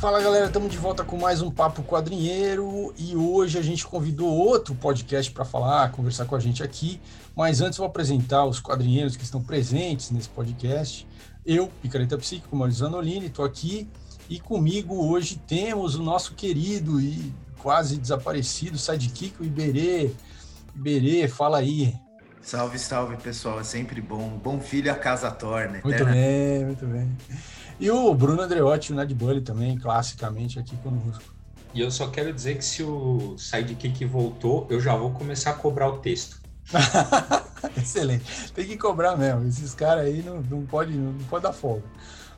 Fala galera, estamos de volta com mais um Papo Quadrinheiro e hoje a gente convidou outro podcast para falar, conversar com a gente aqui. Mas antes vou apresentar os quadrinheiros que estão presentes nesse podcast. Eu, Picareta Psíquico, Maurício Zanolini, estou aqui e comigo hoje temos o nosso querido e quase desaparecido sidekick, o Iberê. Iberê, fala aí. Salve, salve pessoal, é sempre bom. Bom filho a casa torna. Muito bem, muito bem. E o Bruno Andreotti, o Ned Bully também, classicamente aqui conosco. E eu só quero dizer que se o Sidekick voltou, eu já vou começar a cobrar o texto. Excelente. Tem que cobrar mesmo. Esses caras aí não, não, pode, não pode dar folga.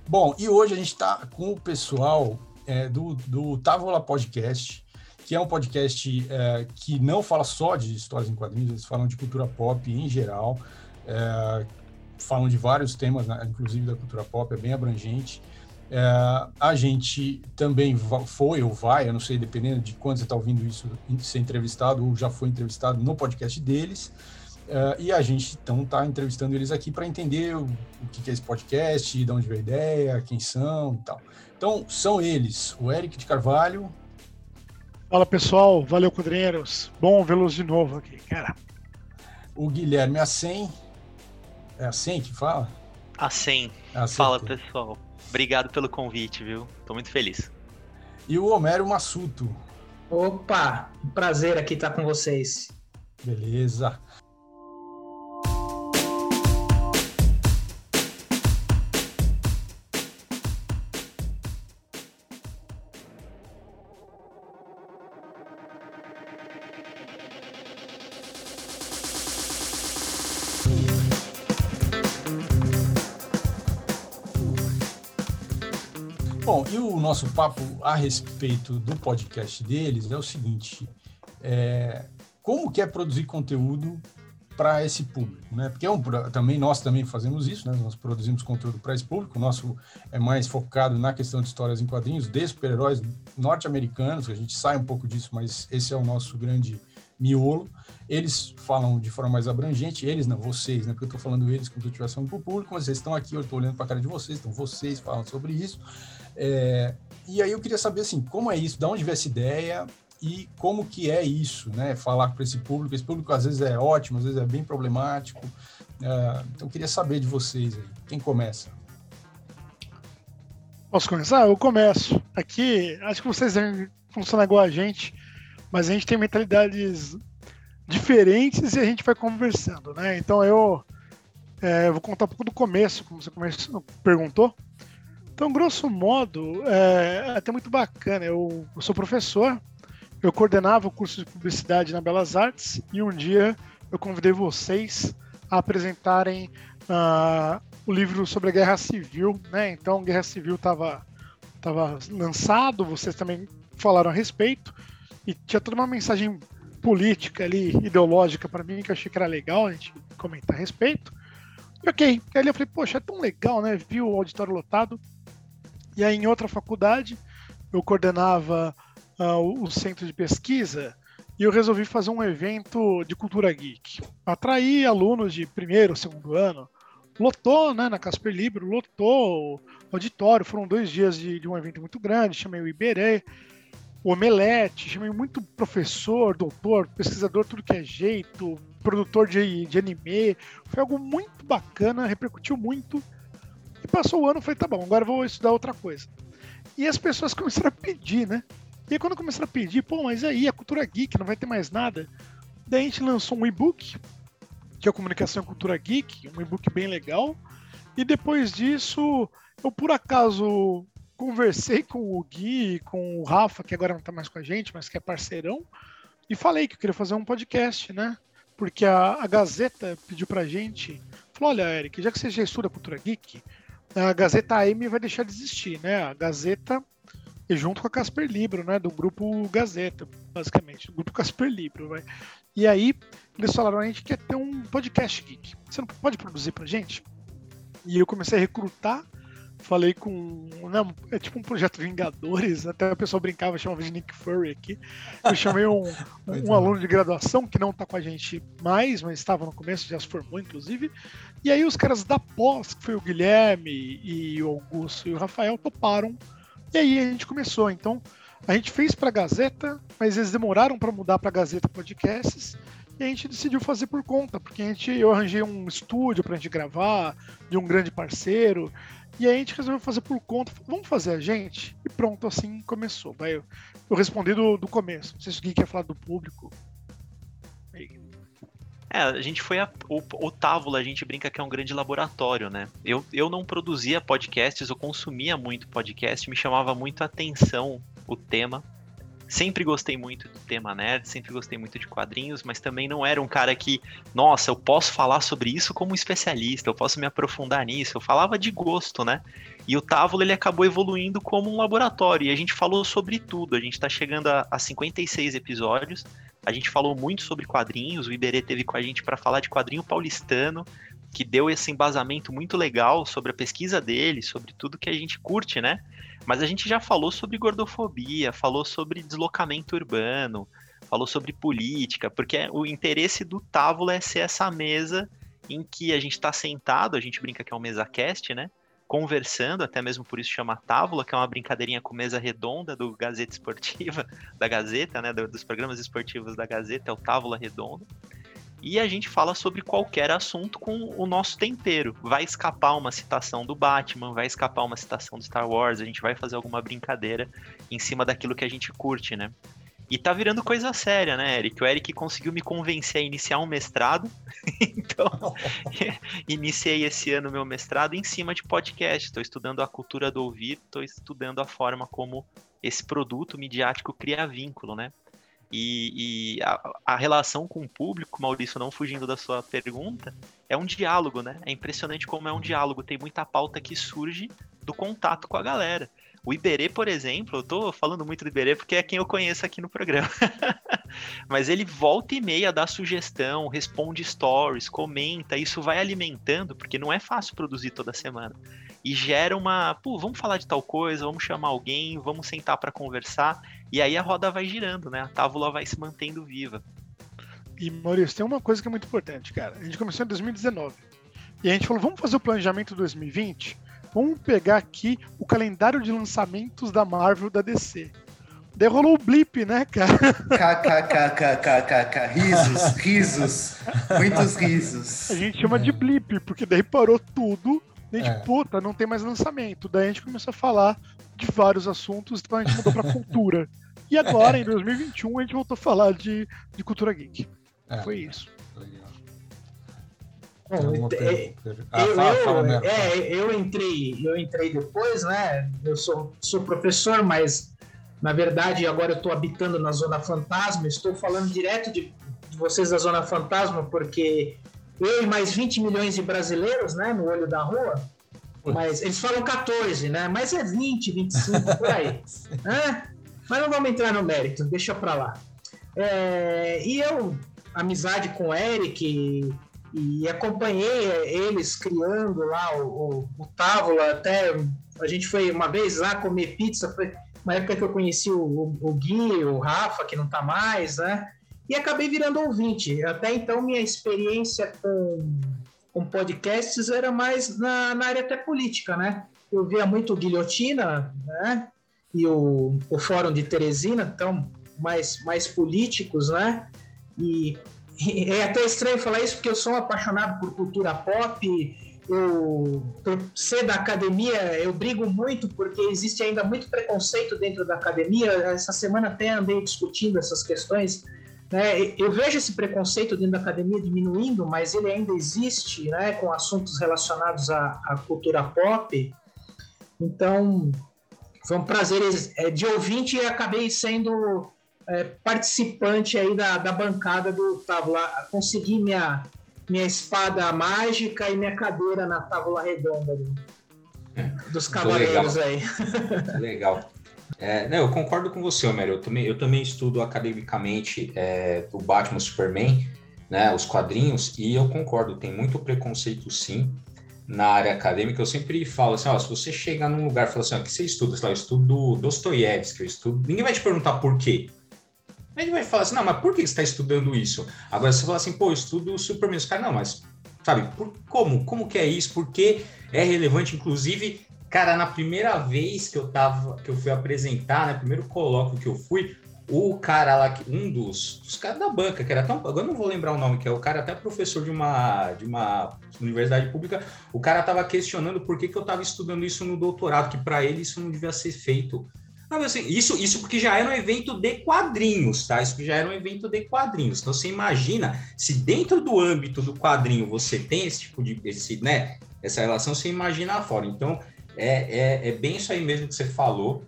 Bom, e hoje a gente está com o pessoal é, do, do Távola Podcast, que é um podcast é, que não fala só de histórias em quadrinhos, eles falam de cultura pop em geral. É, falam de vários temas, né, inclusive da cultura pop, é bem abrangente. É, a gente também foi ou vai, eu não sei, dependendo de quando você está ouvindo isso, ser entrevistado ou já foi entrevistado no podcast deles. É, e a gente então está entrevistando eles aqui para entender o, o, que é esse podcast, de onde veio a ideia, quem são e tal. Então, são eles, o Eric de Carvalho. Fala pessoal, valeu quadrinheiros, bom vê-los de novo aqui, cara. O Guilherme Assen. É assim que fala? Assim. assim fala, pessoal. Obrigado pelo convite, viu? Tô muito feliz. E o Homero Massuto. Opa, um prazer aqui estar com vocês. Beleza. Bom, e o nosso papo a respeito do podcast deles é o seguinte: é, como que é produzir conteúdo para esse público, né? Porque é um, também nós também fazemos isso, né? Nós produzimos conteúdo para esse público. O nosso é mais focado na questão de histórias em quadrinhos de super-heróis norte-americanos. A gente sai um pouco disso, mas esse é o nosso grande miolo. Eles falam de forma mais abrangente, eles não, vocês, né? Porque eu estou falando eles como se eu estivesse falando para o público, mas vocês estão aqui, eu estou olhando para a cara de vocês, então vocês falam sobre isso. É, e aí eu queria saber assim, como é isso, de onde veio essa ideia e como que é isso, né? Falar para esse público. Esse público às vezes é ótimo, às vezes é bem problemático. É, então eu queria saber de vocês aí. Quem começa? Posso começar? Eu começo. Aqui, acho que vocês devem funcionar igual a gente, mas a gente tem mentalidades diferentes e a gente vai conversando, né? Então eu é, vou contar um pouco do começo, como você perguntou. Então, grosso modo, é, até muito bacana. Eu, eu, sou professor, eu coordenava o curso de publicidade na Belas Artes e um dia eu convidei vocês a apresentarem uh, o livro sobre a Guerra Civil, né? Então, Guerra Civil estava tava lançado, vocês também falaram a respeito e tinha toda uma mensagem política ali, ideológica para mim que eu achei que era legal a gente comentar a respeito. E ok, aí eu falei, poxa, é tão legal, né? Viu o auditório lotado, e aí, em outra faculdade, eu coordenava uh, o centro de pesquisa e eu resolvi fazer um evento de cultura geek. Atraí alunos de primeiro, segundo ano, lotou né, na Casper Libro, lotou o auditório. Foram dois dias de, de um evento muito grande. Chamei o Iberê, o Omelete, chamei muito professor, doutor, pesquisador, tudo que é jeito, produtor de, de anime. Foi algo muito bacana, repercutiu muito. Passou o ano, falei, tá bom, agora vou estudar outra coisa. E as pessoas começaram a pedir, né? E aí quando começaram a pedir, pô, mas aí a cultura geek não vai ter mais nada. Daí a gente lançou um e-book, que é a Comunicação e Cultura Geek, um e-book bem legal. E depois disso, eu por acaso conversei com o Gui, com o Rafa, que agora não tá mais com a gente, mas que é parceirão, e falei que eu queria fazer um podcast, né? Porque a, a Gazeta pediu pra gente, falou, olha, Eric, já que você já estuda cultura geek, a Gazeta AM vai deixar de existir, né? A Gazeta e junto com a Casper Libro, né? Do grupo Gazeta, basicamente, grupo Casper Libro, vai. E aí eles falaram a gente quer ter um podcast geek. Você não pode produzir pra gente? E eu comecei a recrutar falei com. Né, é tipo um projeto Vingadores, até a pessoa brincava, chamava de Nick Fury aqui. Eu chamei um, um, aluno de graduação que não está com a gente mais, mas estava no começo, já se formou, inclusive. E aí os caras da pós, que foi o Guilherme e o Augusto e o Rafael, toparam E aí a gente começou. Então, a gente fez para a Gazeta, mas eles demoraram para mudar para a Gazeta Podcasts. E a gente decidiu fazer por conta, porque a gente, eu arranjei um estúdio para a gente gravar, de um grande parceiro. E aí a gente resolveu fazer por conta. Vamos fazer a gente? E pronto, assim começou. Vai, eu, eu respondi do, do começo. Não sei se alguém quer falar do público. É, a gente foi a, o, o Távola, a gente brinca que é um grande laboratório, né? Eu, eu não produzia podcasts, eu consumia muito podcast, me chamava muito a atenção o tema. Sempre gostei muito do tema nerd, sempre gostei muito de quadrinhos, mas também não era um cara que, nossa, eu posso falar sobre isso como especialista, eu posso me aprofundar nisso. Eu falava de gosto, né? E o Távola ele acabou evoluindo como um laboratório, e a gente falou sobre tudo. A gente está chegando a, a 56 episódios, a gente falou muito sobre quadrinhos, o Iberê teve com a gente para falar de quadrinho paulistano, que deu esse embasamento muito legal sobre a pesquisa dele, sobre tudo que a gente curte, né? Mas a gente já falou sobre gordofobia, falou sobre deslocamento urbano, falou sobre política, porque o interesse do Távola é ser essa mesa em que a gente está sentado, a gente brinca que é um mesa cast, né? conversando, até mesmo por isso chama Távola, que é uma brincadeirinha com mesa redonda do Gazeta Esportiva, da Gazeta, né, dos programas esportivos da Gazeta, é o Távola Redonda. E a gente fala sobre qualquer assunto com o nosso tempero. Vai escapar uma citação do Batman, vai escapar uma citação do Star Wars, a gente vai fazer alguma brincadeira em cima daquilo que a gente curte, né? E tá virando coisa séria, né, Eric? O Eric conseguiu me convencer a iniciar um mestrado. então, iniciei esse ano meu mestrado em cima de podcast. Estou estudando a cultura do ouvir, estou estudando a forma como esse produto midiático cria vínculo, né? E, e a, a, relação com o público, Maurício, não fugindo da sua pergunta, é um diálogo, né? É impressionante como é um diálogo. Tem muita pauta que surge do contato com a galera. O Iberê, por exemplo, eu tô falando muito do Iberê porque é quem eu conheço aqui no programa. Mas ele volta e meia dá sugestão, responde stories, comenta, isso vai alimentando, porque não é fácil produzir toda semana. E gera uma, pô, vamos falar de tal coisa, vamos chamar alguém, vamos sentar para conversar, e aí a roda vai girando, né? A tábula vai se mantendo viva. E Maurício, tem uma coisa que é muito importante, cara. A gente começou em 2019. E a gente falou, vamos fazer o planejamento 2020? Vamos pegar aqui o calendário de lançamentos da Marvel da DC. Daí rolou o blip, né, cara? KKKKKK, risos, risos, muitos risos. A gente chama de blip, porque daí parou tudo. A gente, é. puta, não tem mais lançamento. Daí a gente começou a falar de vários assuntos, então a gente mudou pra cultura. E agora, em 2021, a gente voltou a falar de, de cultura geek. É. Foi isso. É, ah, eu, é, eu entrei, eu entrei depois, né? Eu sou, sou professor, mas na verdade agora eu estou habitando na Zona Fantasma. Estou falando direto de, de, vocês da Zona Fantasma, porque eu e mais 20 milhões de brasileiros, né, no olho da rua. Mas eles falam 14, né? Mas é 20, 25 por aí. né? Mas não vamos entrar no mérito, deixa pra lá. É, e eu, amizade com o Eric e acompanhei eles criando lá o, o, o Távola, até a gente foi uma vez lá comer pizza, foi uma época que eu conheci o, o, o Gui, o Rafa, que não tá mais, né? E acabei virando ouvinte. Até então, minha experiência com, com podcasts era mais na, na área até política, né? Eu via muito Guilhotina, né? E o, o Fórum de Teresina, então, mais, mais políticos, né? E é até estranho falar isso porque eu sou um apaixonado por cultura pop. Eu, por ser da academia, eu brigo muito porque existe ainda muito preconceito dentro da academia. Essa semana até andei discutindo essas questões. Né? Eu vejo esse preconceito dentro da academia diminuindo, mas ele ainda existe né, com assuntos relacionados à, à cultura pop. Então, foi um prazer é, de ouvinte e acabei sendo é, participante aí da, da bancada do Távola. Consegui minha, minha espada mágica e minha cadeira na tábua redonda do, dos cavaleiros legal. aí. legal. É, eu concordo com você, Homero. Eu também, eu também estudo academicamente é, o Batman Superman, né, os quadrinhos, e eu concordo, tem muito preconceito sim na área acadêmica. Eu sempre falo assim: ó, se você chegar num lugar e falar assim, ó, que você estuda, sei lá, eu estudo Dostoiévski, eu estudo. Ninguém vai te perguntar por quê. Gente vai falar assim, não, mas por que você está estudando isso? Agora você fala assim, pô, eu estudo Superman. Os caras, não, mas, sabe, por, como? Como que é isso? Por que é relevante? Inclusive, Cara, na primeira vez que eu tava, que eu fui apresentar, né, primeiro colóquio que eu fui, o cara lá, um dos, dos caras da banca, que era tão. Agora não vou lembrar o nome, que é o cara até professor de uma, de uma universidade pública, o cara tava questionando por que, que eu tava estudando isso no doutorado, que para ele isso não devia ser feito. Assim, isso, isso porque já era um evento de quadrinhos, tá? Isso já era um evento de quadrinhos. Então você imagina se dentro do âmbito do quadrinho você tem esse tipo de, esse, né, essa relação, você imagina fora. Então é, é, é bem isso aí mesmo que você falou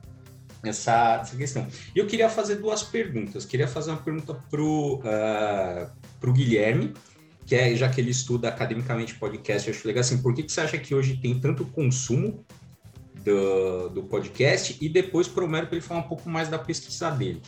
essa, essa questão. E eu queria fazer duas perguntas. Queria fazer uma pergunta para o uh, Guilherme, que é, já que ele estuda academicamente podcast, eu acho legal assim, por que, que você acha que hoje tem tanto consumo do, do podcast? E depois para o Mero para ele falar um pouco mais da pesquisa dele.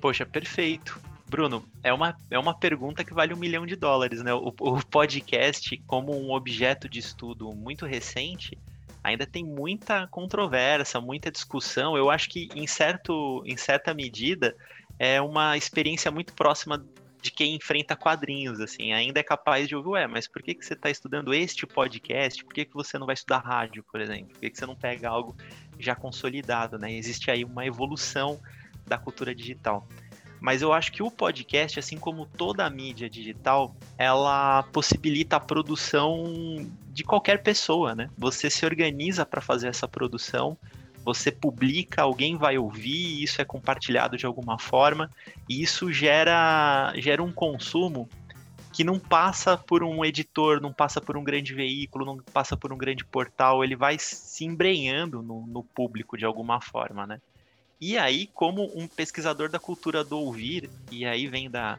Poxa, perfeito. Bruno, é uma, é uma pergunta que vale um milhão de dólares, né? O, o podcast, como um objeto de estudo muito recente, ainda tem muita controvérsia, muita discussão. Eu acho que, em, certo, em certa medida, é uma experiência muito próxima de quem enfrenta quadrinhos, assim, ainda é capaz de ouvir, ué, mas por que, que você está estudando este podcast? Por que, que você não vai estudar rádio, por exemplo? Por que, que você não pega algo já consolidado, né? Existe aí uma evolução da cultura digital. Mas eu acho que o podcast, assim como toda a mídia digital, ela possibilita a produção de qualquer pessoa, né? Você se organiza para fazer essa produção, você publica, alguém vai ouvir, isso é compartilhado de alguma forma, e isso gera, gera um consumo que não passa por um editor, não passa por um grande veículo, não passa por um grande portal, ele vai se embrenhando no, no público de alguma forma, né? E aí, como um pesquisador da cultura do ouvir, e aí vem da,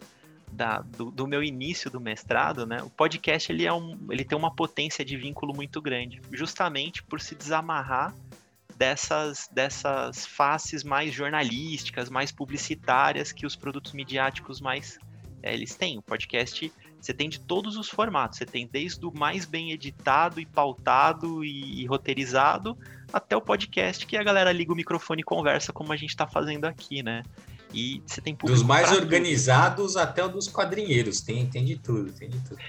da do, do, meu início do mestrado, né? O podcast ele, é um, ele tem uma potência de vínculo muito grande, justamente por se desamarrar dessas, dessas faces mais jornalísticas, mais publicitárias que os produtos midiáticos mais é, eles têm. O podcast você tem de todos os formatos. Você tem desde o mais bem editado e pautado e, e roteirizado até o podcast que a galera liga o microfone e conversa como a gente está fazendo aqui, né? E você tem Dos mais organizados tudo. até o dos quadrinheiros, tem, tem de tudo, tem de tudo.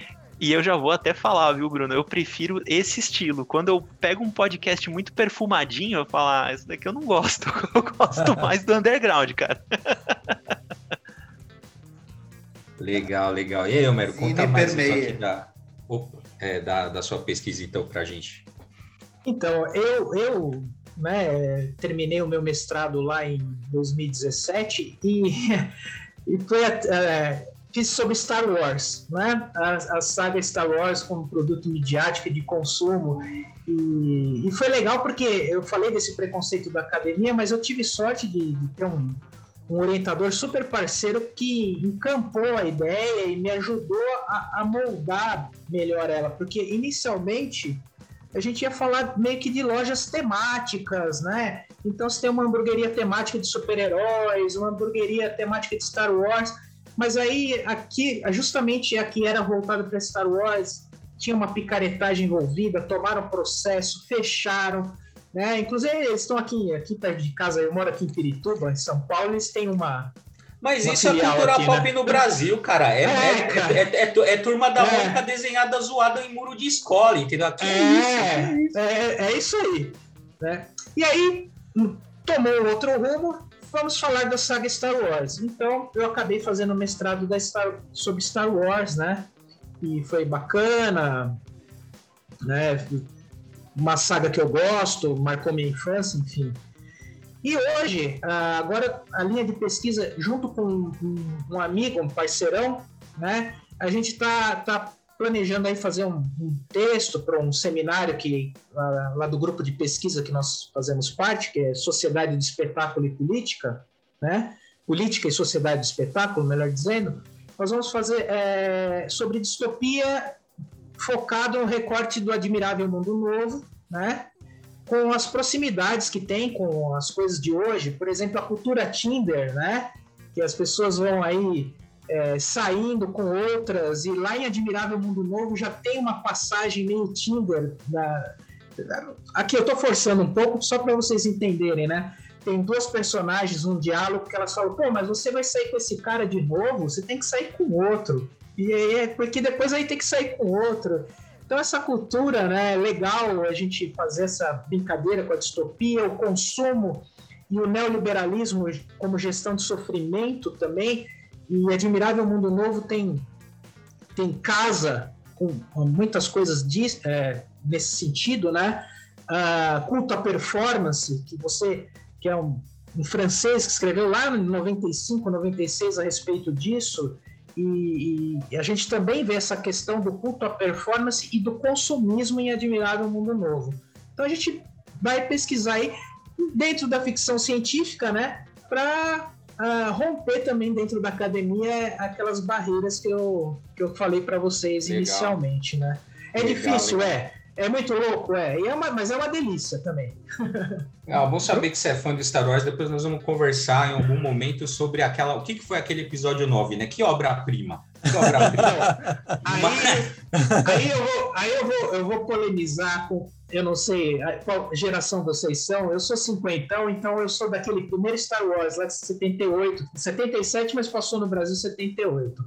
E eu já vou até falar, viu, Bruno? Eu prefiro esse estilo. Quando eu pego um podcast muito perfumadinho, eu falo, ah, isso daqui eu não gosto. Eu gosto mais do underground, cara. Legal, legal. E aí, Homero, conta mais da, é, da, da sua pesquisa, então, pra gente. Então, eu, eu né, terminei o meu mestrado lá em 2017 e, e foi, é, fiz sobre Star Wars, né? A, a, saga Star Wars como produto midiático de consumo. E, e, foi legal porque eu falei desse preconceito da academia, mas eu tive sorte de, de ter um, um orientador super parceiro que encampou a ideia e me ajudou a, a moldar melhor ela, porque inicialmente a gente ia falar meio que de lojas temáticas, né? Então você tem uma hamburgueria temática de super-heróis, uma hamburgueria temática de Star Wars, mas aí aqui, justamente aqui era voltado para Star Wars, tinha uma picaretagem envolvida, tomaram processo, fecharam, né? Inclusive eles estão aqui, aqui perto de casa, eu moro aqui em Pirituba, em São Paulo, eles têm uma mas isso é cultura aqui, pop né? no Brasil, cara. É, é, é cara. é, é, é turma da é. Mônica desenhada zoada em muro de escola, entendeu? Aqui é, isso. É, isso aí. Né? E aí, tomou outro rumo, vamos falar da saga Star Wars. Então, eu acabei fazendo mestrado da Star, sobre Star Wars, né? E foi bacana, né? Uma saga que eu gosto, marcou minha infância, enfim. E hoje, ah, agora a linha de pesquisa, junto com um amigo, um parceirão, né, a gente está tá planejando aí fazer um, um texto para um seminário que lá, lá, do grupo de pesquisa que nós fazemos parte, que é Sociedade de Espetáculo e Política, né? Política e Sociedade de Espetáculo, melhor dizendo. Nós vamos fazer é, sobre distopia focado no recorte do Admirável Mundo Novo, né? Com as proximidades que tem com as coisas de hoje, por exemplo, a cultura Tinder, né? Que as pessoas vão aí é, saindo com outras, e lá em Admirável Mundo Novo já tem uma passagem meio Tinder. Da... Aqui eu estou forçando um pouco só para vocês entenderem, né? Tem duas personagens, um diálogo que elas falam: pô, mas você vai sair com esse cara de novo? Você tem que sair com outro. E é porque depois aí tem que sair com outro. Então essa cultura, né, é legal a gente fazer essa brincadeira com a distopia, o consumo e o neoliberalismo como gestão de sofrimento também. E Admirável Mundo Novo tem, tem casa com, com muitas coisas é, nesse sentido, né? Uh, culto à performance, que você, que é um, um francês que escreveu lá em 95, 96 a respeito disso, e, e, a gente também vê essa questão do culto à performance e do consumismo em Admirável Mundo Novo. Então a gente vai pesquisar aí dentro da ficção científica, né, para uh, ah, romper também dentro da academia aquelas barreiras que eu, que eu falei para vocês legal. inicialmente, né? É legal, difícil, legal. é. É muito louco, é. é uma, mas é uma delícia também. É, bom saber que você é fã de Star Wars. Depois nós vamos conversar em algum momento sobre aquela. O que, que foi aquele episódio 9, né? Que obra-prima. Que obra-prima. aí, aí, eu, vou, aí eu, vou, eu vou polemizar com. Eu não sei qual geração vocês são. Eu sou cinquentão, então eu sou daquele primeiro Star Wars, lá de 78, 77, mas passou no Brasil 78.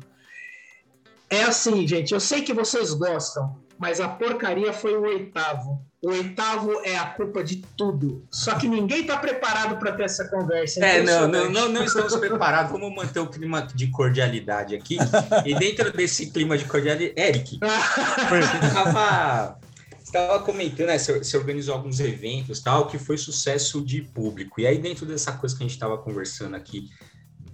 É assim, gente. Eu sei que vocês gostam mas a porcaria foi o oitavo. O oitavo é a culpa de tudo. Só que ninguém está preparado para ter essa conversa. É, não, não, não, não, estamos preparados. Vamos manter o clima de cordialidade aqui. E dentro desse clima de cordialidade, Eric, você estava estava comentando, né, você, você organizou alguns eventos, tal, que foi sucesso de público. E aí dentro dessa coisa que a gente estava conversando aqui,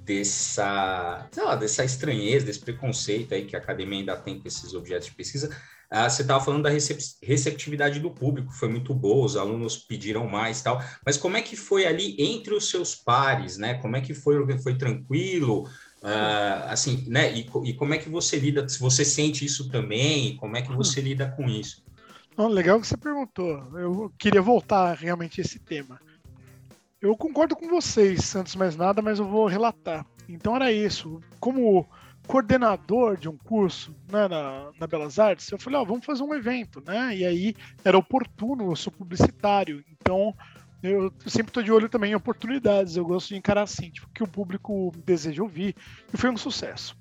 dessa, sei lá, dessa estranheza, desse preconceito aí que a academia ainda tem com esses objetos de pesquisa, ah, você estava falando da receptividade do público, foi muito boa, os alunos pediram mais tal, mas como é que foi ali entre os seus pares, né? Como é que foi, foi tranquilo? Uh, assim, né? E, e, como é que você lida, se você sente isso também, como é que você hum. lida com isso? Não, legal que você perguntou. Eu queria voltar realmente a esse tema. Eu concordo com vocês, antes de mais nada, mas eu vou relatar. Então era isso. Como coordenador de um curso né, na, na, Belas Artes, eu falei, ó, oh, vamos fazer um evento, né? E aí era oportuno, eu sou publicitário, então eu sempre estou de olho também em oportunidades, eu gosto de encarar assim, tipo, que o público deseja ouvir, e foi um sucesso.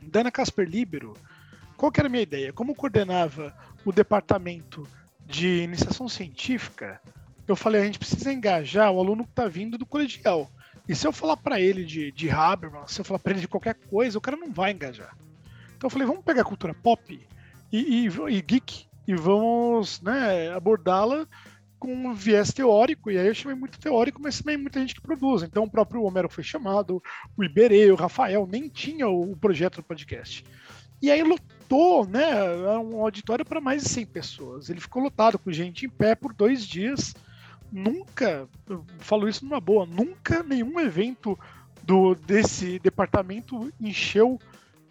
Dana Casper Libero, qual que era a minha ideia? Como coordenava o departamento de iniciação científica, eu falei, a gente precisa engajar o aluno que está vindo do colegial. E se eu falar para ele de, de Habermas, se eu falar para ele de qualquer coisa, o cara não vai engajar. Então eu falei, vamos pegar cultura pop e, e, e geek e vamos né, abordá-la com um viés teórico, e aí eu chamei muito teórico, mas também muita gente que produz. Então o próprio Homero foi chamado, o Iberê, o Rafael, nem tinha o, o projeto do podcast. E aí lotou, né, um auditório para mais de 100 pessoas. Ele ficou lotado com gente em pé por dois dias, nunca, eu falo isso numa boa, nunca nenhum evento do desse departamento encheu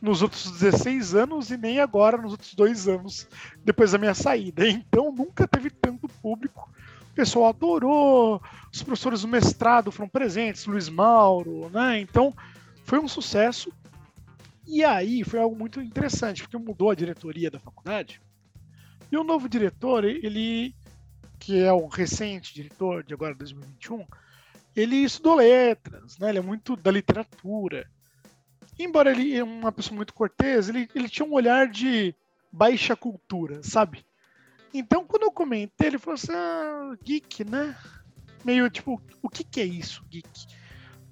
nos outros 16 anos e nem agora nos outros dois anos depois da minha saída. Então nunca teve tanto público. O pessoal adorou, os professores do mestrado foram presentes, Luiz Mauro, né? Então foi um sucesso. E aí foi algo muito interessante, porque mudou a diretoria da faculdade. E o novo diretor, ele que é o recente diretor de agora 2021, ele estudou letras, né? Ele é muito da literatura. Embora ele é uma pessoa muito cortês, ele, ele tinha um olhar de baixa cultura, sabe? Então, quando eu comentei, ele falou assim: ah, geek, né? Meio tipo, o que, que é isso, geek?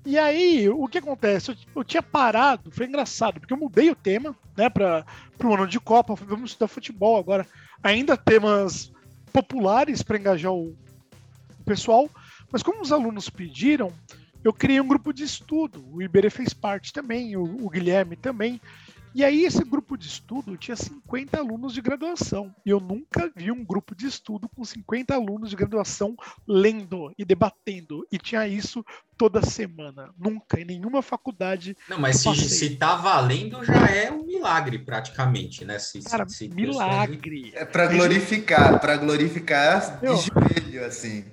E aí, o que acontece? Eu, eu, tinha parado, foi engraçado, porque eu mudei o tema, né, para o ano de Copa, vamos estudar futebol agora. Ainda temas populares para engajar o, pessoal, mas como os alunos pediram, eu criei um grupo de estudo. O Iberê fez parte também, o, o Guilherme também. E aí esse grupo de estudo tinha 50 alunos de graduação. E eu nunca vi um grupo de estudo com 50 alunos de graduação lendo e debatendo. E tinha isso toda semana. Nunca, em nenhuma faculdade. Não, mas se, se tá valendo, já é um milagre, praticamente, né? Se, Cara, se, se milagre. É para glorificar, para glorificar de joelho, assim.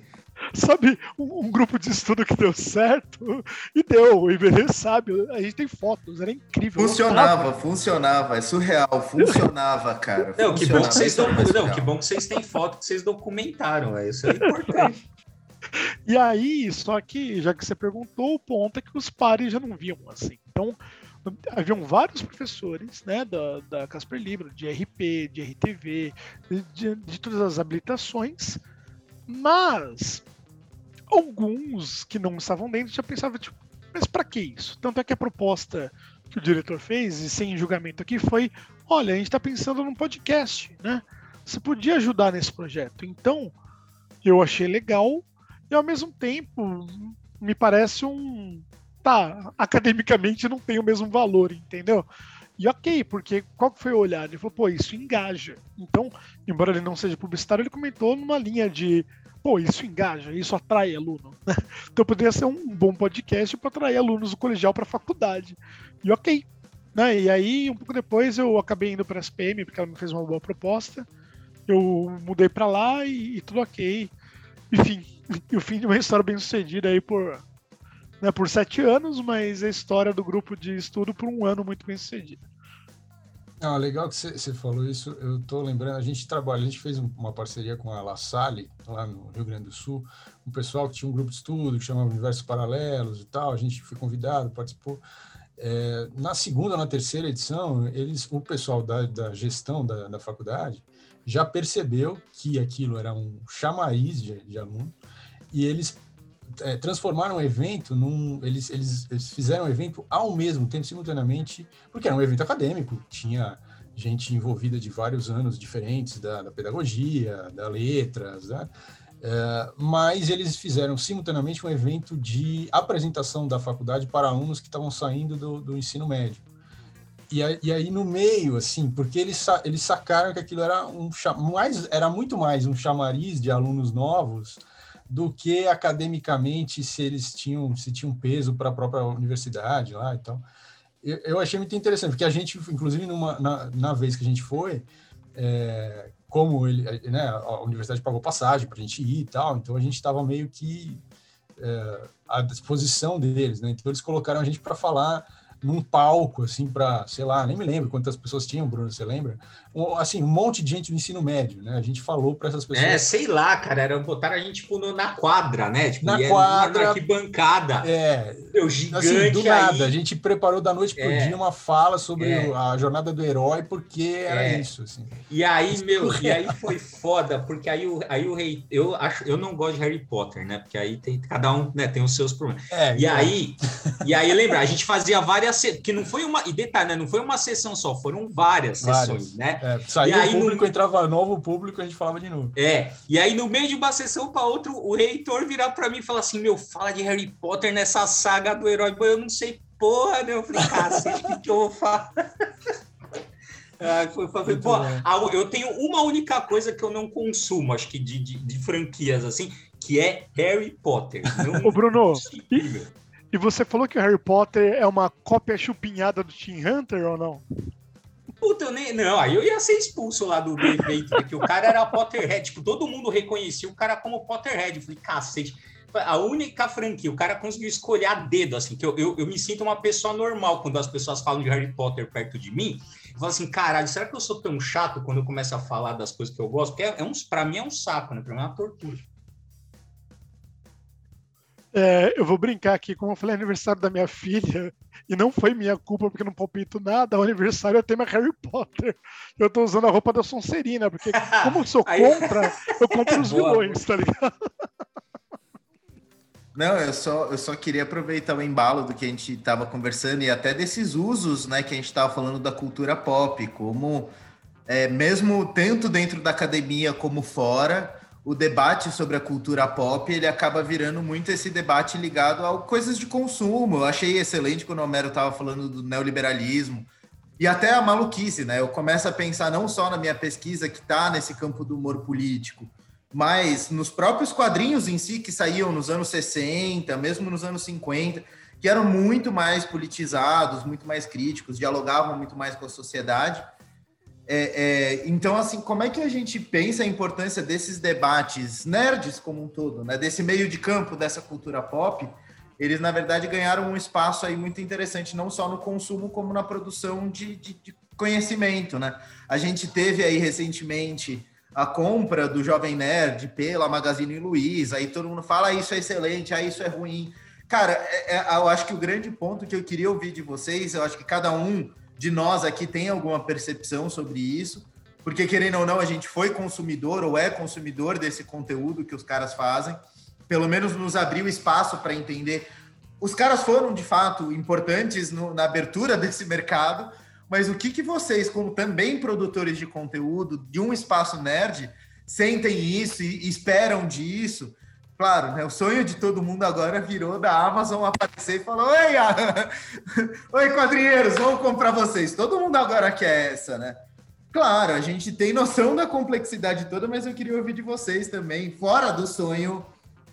Sabe, um, um, grupo de estudo que deu certo e deu. O Iberê sabe, a gente tem fotos, era incrível. Funcionava, funcionava, é surreal, funcionava, cara. Não, que bom que vocês não, não, que bom que vocês têm foto que vocês documentaram, é isso é importante. E aí, só que, já que você perguntou, o ponto é que os pares já não viam assim. Então, haviam vários professores né, da, da Casper Libro, de RP, de RTV, de, de todas as habilitações, mas alguns que não estavam dentro já pensavam, tipo, mas para que isso? Tanto é que a proposta que o diretor fez, e sem julgamento aqui, foi: olha, a gente está pensando num podcast, né? Você podia ajudar nesse projeto. Então, eu achei legal e ao mesmo tempo me parece um. Tá, academicamente não tem o mesmo valor, entendeu? E ok, porque qual que foi o olhar? Ele falou, pô, isso engaja. Então, embora ele não seja publicitário, ele comentou numa linha de pô, isso engaja, isso atrai aluno. então poderia ser um bom podcast para atrair alunos do colegial para a faculdade. E ok. Né? E aí, um pouco depois, eu acabei indo para a SPM, porque ela me fez uma boa proposta. Eu mudei para lá e, e, tudo ok. Enfim, o fim de uma história bem sucedida aí por, né, por sete anos, mas a história do grupo de estudo por um ano muito bem sucedida. Ah, legal que você falou isso. Eu estou lembrando, a gente trabalha, a gente fez uma parceria com a La Salle, lá no Rio Grande do Sul, um pessoal que tinha um grupo de estudo que chamava Universos Paralelos e tal. A gente foi convidado, participou. É, na segunda, na terceira edição, eles, o pessoal da, da gestão da, da faculdade já percebeu que aquilo era um chamariz de, de aluno e eles é, transformaram o evento num. Eles, eles, eles fizeram o evento ao mesmo tempo, simultaneamente, porque era um evento acadêmico, tinha gente envolvida de vários anos diferentes da, da pedagogia, da letras, né? É, mas eles fizeram simultaneamente um evento de apresentação da faculdade para alunos que estavam saindo do, do ensino médio. E e aí, no meio, assim, porque eles, eles sacaram que aquilo era um mais, era muito mais um chamariz de alunos novos do que academicamente se eles tinham se tinham peso para a própria universidade lá e tal. Eu, eu, achei muito interessante, porque a gente, inclusive, numa, na, na vez que a gente foi, é, como ele, né, a universidade pagou passagem para a gente ir e tal, então a gente estava meio que é, à disposição deles, né? Então eles colocaram a gente para falar num palco, assim, para, sei lá, nem me lembro quantas pessoas tinham, Bruno, você lembra? Assim, um monte de gente do ensino médio, né? A gente falou para essas pessoas. É, sei lá, cara, era botar a gente tipo, no, na quadra, né? Tipo, na quadra. Na arquibancada. É. Meu, gigante. Assim, do nada, a gente preparou da noite pro é, dia uma fala sobre é, a jornada do herói, porque era é, isso, assim. E aí, meu, e aí foi foda, porque aí o, aí o rei, eu acho, eu não gosto de Harry Potter, né? Porque aí tem, cada um, né, tem os seus problemas. É, e aí, e aí, lembra, a gente fazia várias que não foi uma. E detalhe, né? Não foi uma sessão só, foram várias, várias. sessões, né? É, saía o público, no... entrava novo público, a gente falava de novo. É. E aí, no meio de uma sessão para outra, o reitor virar para mim e falar assim: meu, fala de Harry Potter nessa saga do herói. Eu não sei porra, né? Eu falei, cacete, o que eu vou falar? Ah, foi, foi, pô, eu tenho uma única coisa que eu não consumo, acho que de, de, de franquias assim, que é Harry Potter. Não, Ô, Bruno, e, e você falou que o Harry Potter é uma cópia chupinhada do Team Hunter ou não? Puta, eu nem. Não, aí eu ia ser expulso lá do, do evento, porque o cara era Potterhead. Tipo, todo mundo reconhecia o cara como Potterhead. Eu falei, cacete. A única franquia, o cara conseguiu escolher a dedo, assim, que eu, eu, eu, me sinto uma pessoa normal quando as pessoas falam de Harry Potter perto de mim. Eu falo assim, caralho, será que eu sou tão chato quando eu começo a falar das coisas que eu gosto? Porque é, é um, pra mim é um saco, né? Pra mim é uma tortura. É, eu vou brincar aqui, como eu falei, é aniversário da minha filha, e não foi minha culpa porque não palpito nada, o aniversário é tema Harry Potter. Eu tô usando a roupa da Sonserina, porque como eu sou contra, eu compro os vilões, tá ligado? Não, eu só, eu só queria aproveitar o embalo do que a gente estava conversando e até desses usos, né, que a gente estava falando da cultura pop, como é, mesmo tanto dentro da academia como fora, o debate sobre a cultura pop ele acaba virando muito esse debate ligado a coisas de consumo. Eu achei excelente quando o Homero estava falando do neoliberalismo e até a maluquice, né? Eu começo a pensar não só na minha pesquisa que está nesse campo do humor político, mas nos próprios quadrinhos em si que saíam nos anos 60, mesmo nos anos 50, que eram muito mais politizados, muito mais críticos, dialogavam muito mais com a sociedade. É, é, então, assim, como é que a gente pensa a importância desses debates nerds como um todo, né? Desse meio de campo dessa cultura pop, eles na verdade ganharam um espaço aí muito interessante, não só no consumo como na produção de, de, de conhecimento, né? A gente teve aí recentemente a compra do Jovem Nerd pela Magazine Luiza, aí todo mundo fala ah, isso é excelente, ah, isso é ruim. Cara, é, é, eu acho que o grande ponto que eu queria ouvir de vocês, eu acho que cada um de nós aqui tem alguma percepção sobre isso, porque querendo ou não, a gente foi consumidor ou é consumidor desse conteúdo que os caras fazem, pelo menos nos abriu espaço para entender. Os caras foram de fato importantes no, na abertura desse mercado, mas o que, que vocês, como também produtores de conteúdo de um espaço nerd, sentem isso e esperam disso? Claro, né? O sonho de todo mundo agora virou da Amazon aparecer e falar: Oi, Oi, quadrinheiros, vamos comprar vocês. Todo mundo agora quer essa, né? Claro, a gente tem noção da complexidade toda, mas eu queria ouvir de vocês também, fora do sonho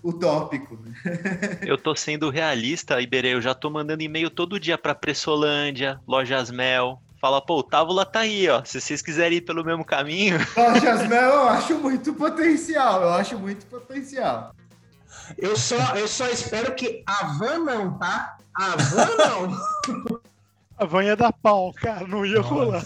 utópico. eu tô sendo realista, Iberê, eu já tô mandando e-mail todo dia para Pressolândia, Lojas Mel, fala, pô, o Távola tá aí, ó. Se vocês quiserem ir pelo mesmo caminho. Lojas Mel, eu acho muito potencial, eu acho muito potencial. Eu só, eu só espero que a van não, tá? A van não. A van ia dar pau, cara, não ia rolar.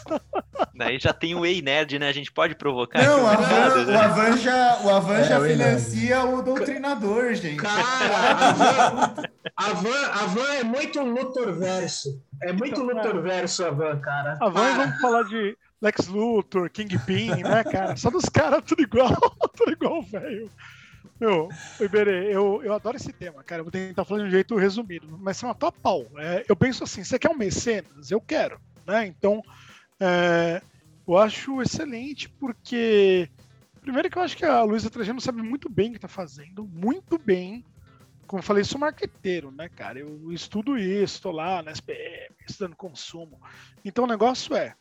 Aí já tem o Ei Nerd, né? A gente pode provocar. Não, a van, né? o Avan já, o Avan é, já financia o doutrinador, gente. Cara, a van, a van, a van é muito Luthor verso. É muito então, Luthor verso a van, cara. A van, vamos falar de Lex Luthor, Kingpin, né, cara? Só dos caras tudo igual, tudo igual, velho. Meu, Iberê, eu, eu adoro esse tema, cara. Eu vou tentar falar de um jeito resumido, mas é uma top pau. É, eu penso assim: você quer um mecenas? Eu quero, né? Então, é, eu acho excelente porque, primeiro, que eu acho que a Luísa Trajano sabe muito bem o que está fazendo, muito bem. Como eu falei, sou marqueteiro, né, cara? Eu estudo isso, estou lá na SPM, estudando consumo. Então, o negócio é: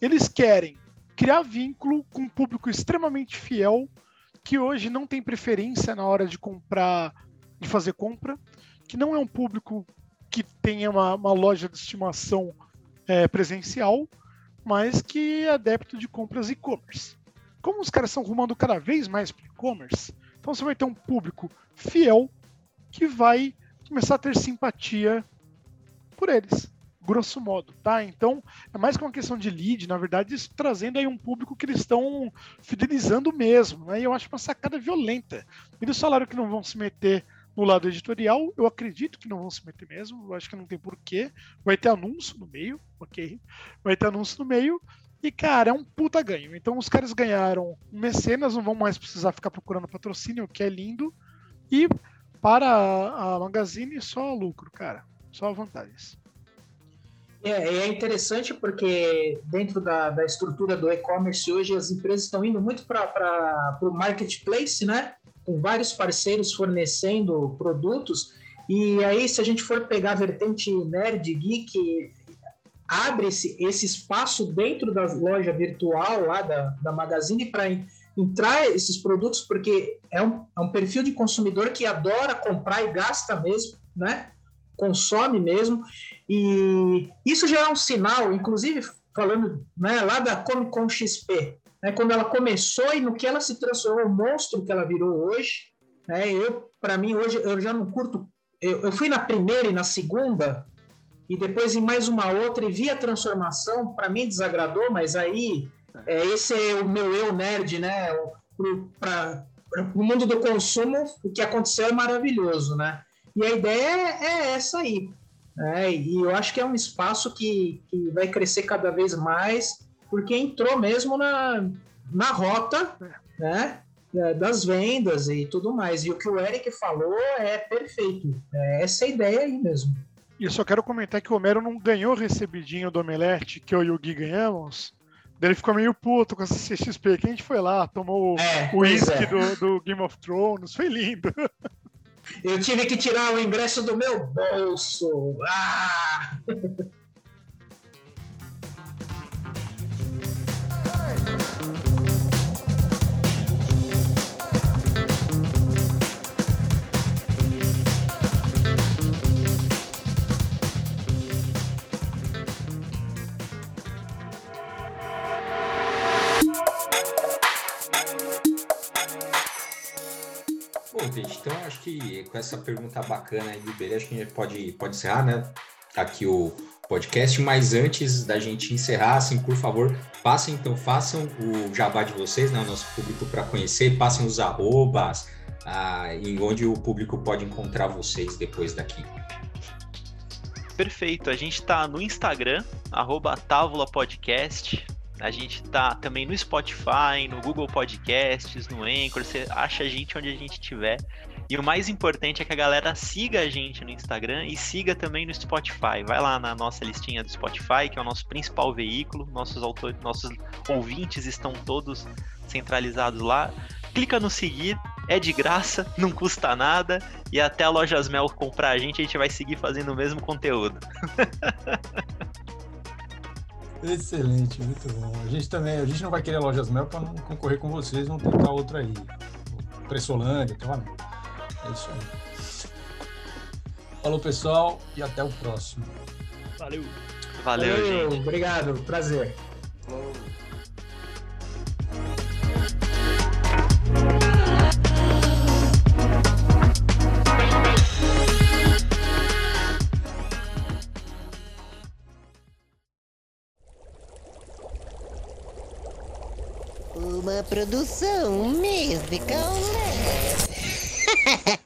eles querem criar vínculo com um público extremamente fiel que hoje não tem preferência na hora de comprar, de fazer compra, que não é um público que tenha uma, uma loja de estimação é, presencial, mas que é adepto de compras e-commerce. Como os caras estão rumando cada vez mais para e-commerce, então você vai ter um público fiel que vai começar a ter simpatia por eles grosso modo, tá? Então, é mais que uma questão de lead, na verdade, isso trazendo aí um público que eles estão fidelizando mesmo, né? E eu acho uma sacada violenta. Eles falaram que não vão se meter no lado editorial, eu acredito que não vão se meter mesmo, eu acho que não tem porquê. Vai ter anúncio no meio, ok? Vai ter anúncio no meio, e, cara, é um puta ganho. Então, os caras ganharam mecenas, não vão mais precisar ficar procurando patrocínio, o que é lindo. E para a Magazine, só lucro, cara. Só vantagens. É, é interessante porque dentro da, da estrutura do e-commerce hoje as empresas estão indo muito para o marketplace, né? Com vários parceiros fornecendo produtos. E aí, se a gente for pegar a vertente nerd, geek, abre esse, esse espaço dentro da loja virtual lá da, da Magazine para entrar esses produtos, porque é um, é um perfil de consumidor que adora comprar e gasta mesmo, né? consome mesmo. E isso já é um sinal, inclusive falando né, lá da Comic Con XP, né, quando ela começou e no que ela se transformou, o monstro que ela virou hoje. Né, eu, para mim, hoje eu já não curto. Eu, eu fui na primeira e na segunda, e depois em mais uma outra, e vi a transformação. Para mim desagradou, mas aí é, esse é o meu eu nerd, né? Para o mundo do consumo, o que aconteceu é maravilhoso, né? E a ideia é essa aí. Né? E eu acho que é um espaço que, que vai crescer cada vez mais, porque entrou mesmo na, na rota né? É, das vendas e tudo mais. E o que o Eric falou é perfeito. É essa ideia aí mesmo. E eu só quero comentar que o Homero não ganhou recebidinho do Omelete que eu e o Gui ganhamos. Ele ficou meio puto com essa CXP, que a gente foi lá, tomou é, o uísque é. do, do Game of Thrones, foi lindo. Eu tive que tirar o ingresso do meu bolso. Ah! Com essa pergunta bacana aí do Iberê, acho que a gente pode, pode encerrar, né? Aqui o podcast. Mas antes da gente encerrar, assim, por favor, passem, então, façam o jabá de vocês, né? O nosso público para conhecer, passem os arrobas, ah, em onde o público pode encontrar vocês depois daqui. Perfeito. A gente está no Instagram, arroba Podcast. A gente está também no Spotify, no Google Podcasts, no Anchor. Você acha a gente onde a gente estiver. E o mais importante é que a galera siga a gente no Instagram e siga também no Spotify. Vai lá na nossa listinha do Spotify, que é o nosso principal veículo. Nossos, autores, nossos ouvintes estão todos centralizados lá. Clica no seguir, é de graça, não custa nada. E até a Lojas Mel comprar a gente, a gente vai seguir fazendo o mesmo conteúdo. Excelente, muito bom. A gente também, a gente não vai querer Lojas Mel para não concorrer com vocês, vamos tentar outra aí. Pressolândia, tá É isso aí. Falou, pessoal, e até o próximo. Valeu. Valeu, Valeu gente. Obrigado, prazer. Uma produção musical leve. Ha ha ha!